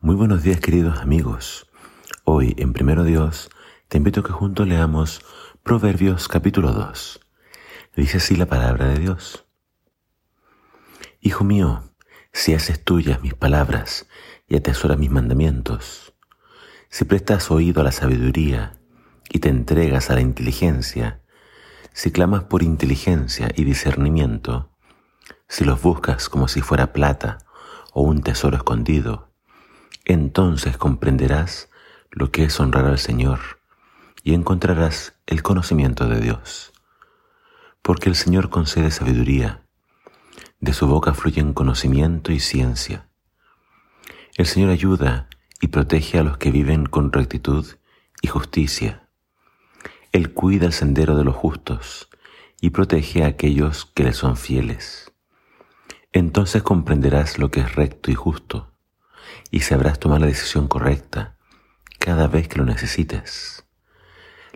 Muy buenos días queridos amigos. Hoy en Primero Dios te invito a que juntos leamos Proverbios capítulo 2. Dice así la palabra de Dios. Hijo mío, si haces tuyas mis palabras y atesoras mis mandamientos, si prestas oído a la sabiduría y te entregas a la inteligencia, si clamas por inteligencia y discernimiento, si los buscas como si fuera plata o un tesoro escondido, entonces comprenderás lo que es honrar al Señor y encontrarás el conocimiento de Dios. Porque el Señor concede sabiduría, de su boca fluyen conocimiento y ciencia. El Señor ayuda y protege a los que viven con rectitud y justicia. Él cuida el sendero de los justos y protege a aquellos que le son fieles. Entonces comprenderás lo que es recto y justo y sabrás tomar la decisión correcta cada vez que lo necesites.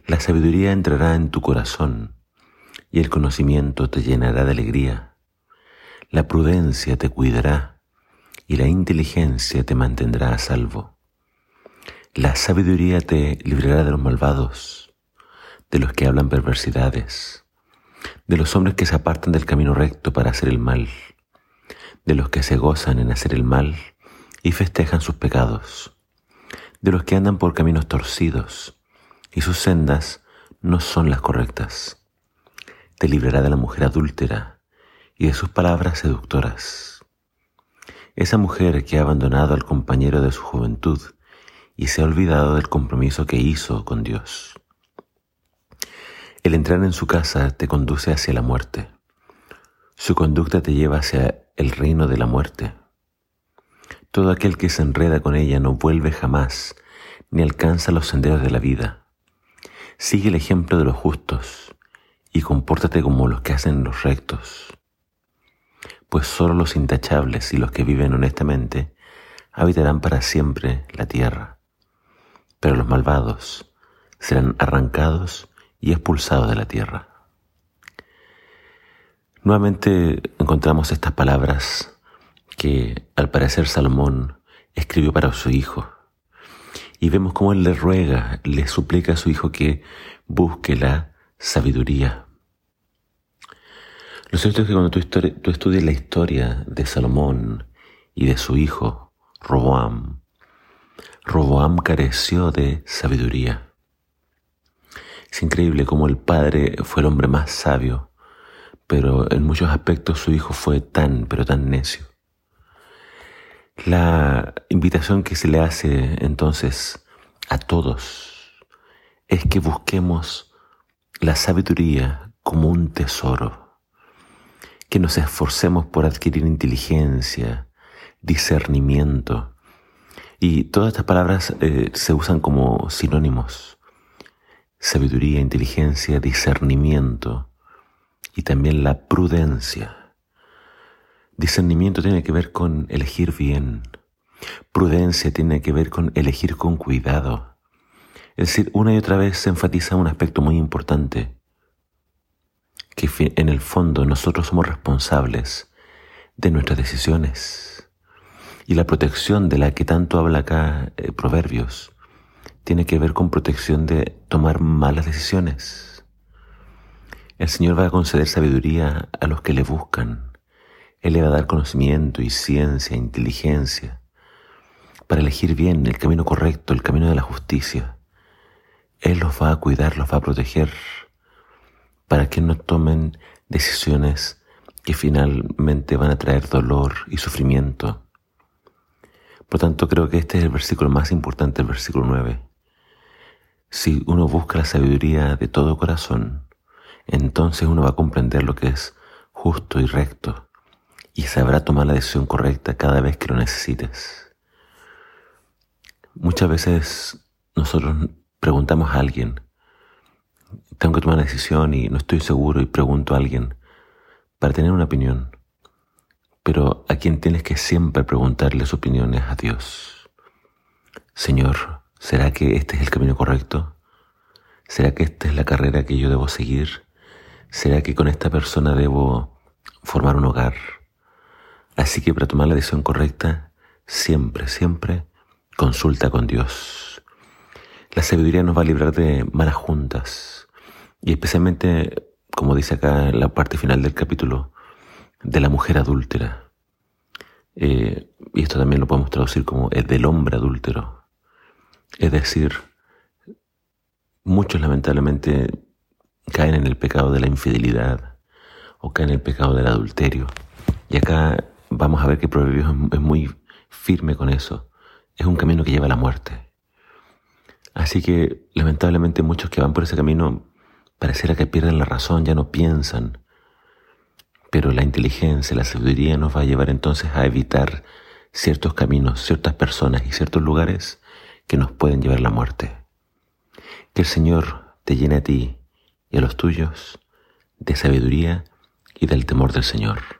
La sabiduría entrará en tu corazón y el conocimiento te llenará de alegría. La prudencia te cuidará y la inteligencia te mantendrá a salvo. La sabiduría te librará de los malvados, de los que hablan perversidades, de los hombres que se apartan del camino recto para hacer el mal, de los que se gozan en hacer el mal y festejan sus pecados, de los que andan por caminos torcidos y sus sendas no son las correctas. Te librará de la mujer adúltera y de sus palabras seductoras. Esa mujer que ha abandonado al compañero de su juventud y se ha olvidado del compromiso que hizo con Dios. El entrar en su casa te conduce hacia la muerte. Su conducta te lleva hacia el reino de la muerte. Todo aquel que se enreda con ella no vuelve jamás, ni alcanza los senderos de la vida. Sigue el ejemplo de los justos y compórtate como los que hacen los rectos. Pues solo los intachables y los que viven honestamente habitarán para siempre la tierra. Pero los malvados serán arrancados y expulsados de la tierra. Nuevamente encontramos estas palabras que al parecer Salomón escribió para su hijo. Y vemos cómo él le ruega, le suplica a su hijo que busque la sabiduría. Lo cierto es que cuando tú, estudias la historia de Salomón y de su hijo, Roboam, Roboam careció de sabiduría. Es increíble cómo el padre fue el hombre más sabio, pero en muchos aspectos su hijo fue tan, pero tan necio. La invitación que se le hace entonces a todos es que busquemos la sabiduría como un tesoro, que nos esforcemos por adquirir inteligencia, discernimiento. Y todas estas palabras eh, se usan como sinónimos. Sabiduría, inteligencia, discernimiento y también la prudencia. Discernimiento tiene que ver con elegir bien. Prudencia tiene que ver con elegir con cuidado. Es decir, una y otra vez se enfatiza un aspecto muy importante, que en el fondo nosotros somos responsables de nuestras decisiones. Y la protección de la que tanto habla acá eh, Proverbios tiene que ver con protección de tomar malas decisiones. El Señor va a conceder sabiduría a los que le buscan él le va a dar conocimiento y ciencia, inteligencia, para elegir bien el camino correcto, el camino de la justicia. Él los va a cuidar, los va a proteger, para que no tomen decisiones que finalmente van a traer dolor y sufrimiento. Por tanto, creo que este es el versículo más importante, el versículo 9. Si uno busca la sabiduría de todo corazón, entonces uno va a comprender lo que es justo y recto, y sabrá tomar la decisión correcta cada vez que lo necesites. Muchas veces nosotros preguntamos a alguien, tengo que tomar una decisión y no estoy seguro y pregunto a alguien para tener una opinión. Pero a quien tienes que siempre preguntarle su opinión es a Dios. Señor, ¿será que este es el camino correcto? ¿Será que esta es la carrera que yo debo seguir? ¿Será que con esta persona debo formar un hogar? Así que para tomar la decisión correcta, siempre, siempre consulta con Dios. La sabiduría nos va a librar de malas juntas y especialmente, como dice acá en la parte final del capítulo, de la mujer adúltera. Eh, y esto también lo podemos traducir como el del hombre adúltero. Es decir, muchos lamentablemente caen en el pecado de la infidelidad o caen en el pecado del adulterio. Y acá vamos a ver que Proverbios es muy firme con eso. Es un camino que lleva a la muerte. Así que lamentablemente muchos que van por ese camino pareciera que pierden la razón, ya no piensan. Pero la inteligencia, la sabiduría nos va a llevar entonces a evitar ciertos caminos, ciertas personas y ciertos lugares que nos pueden llevar a la muerte. Que el Señor te llene a ti y a los tuyos de sabiduría y del temor del Señor.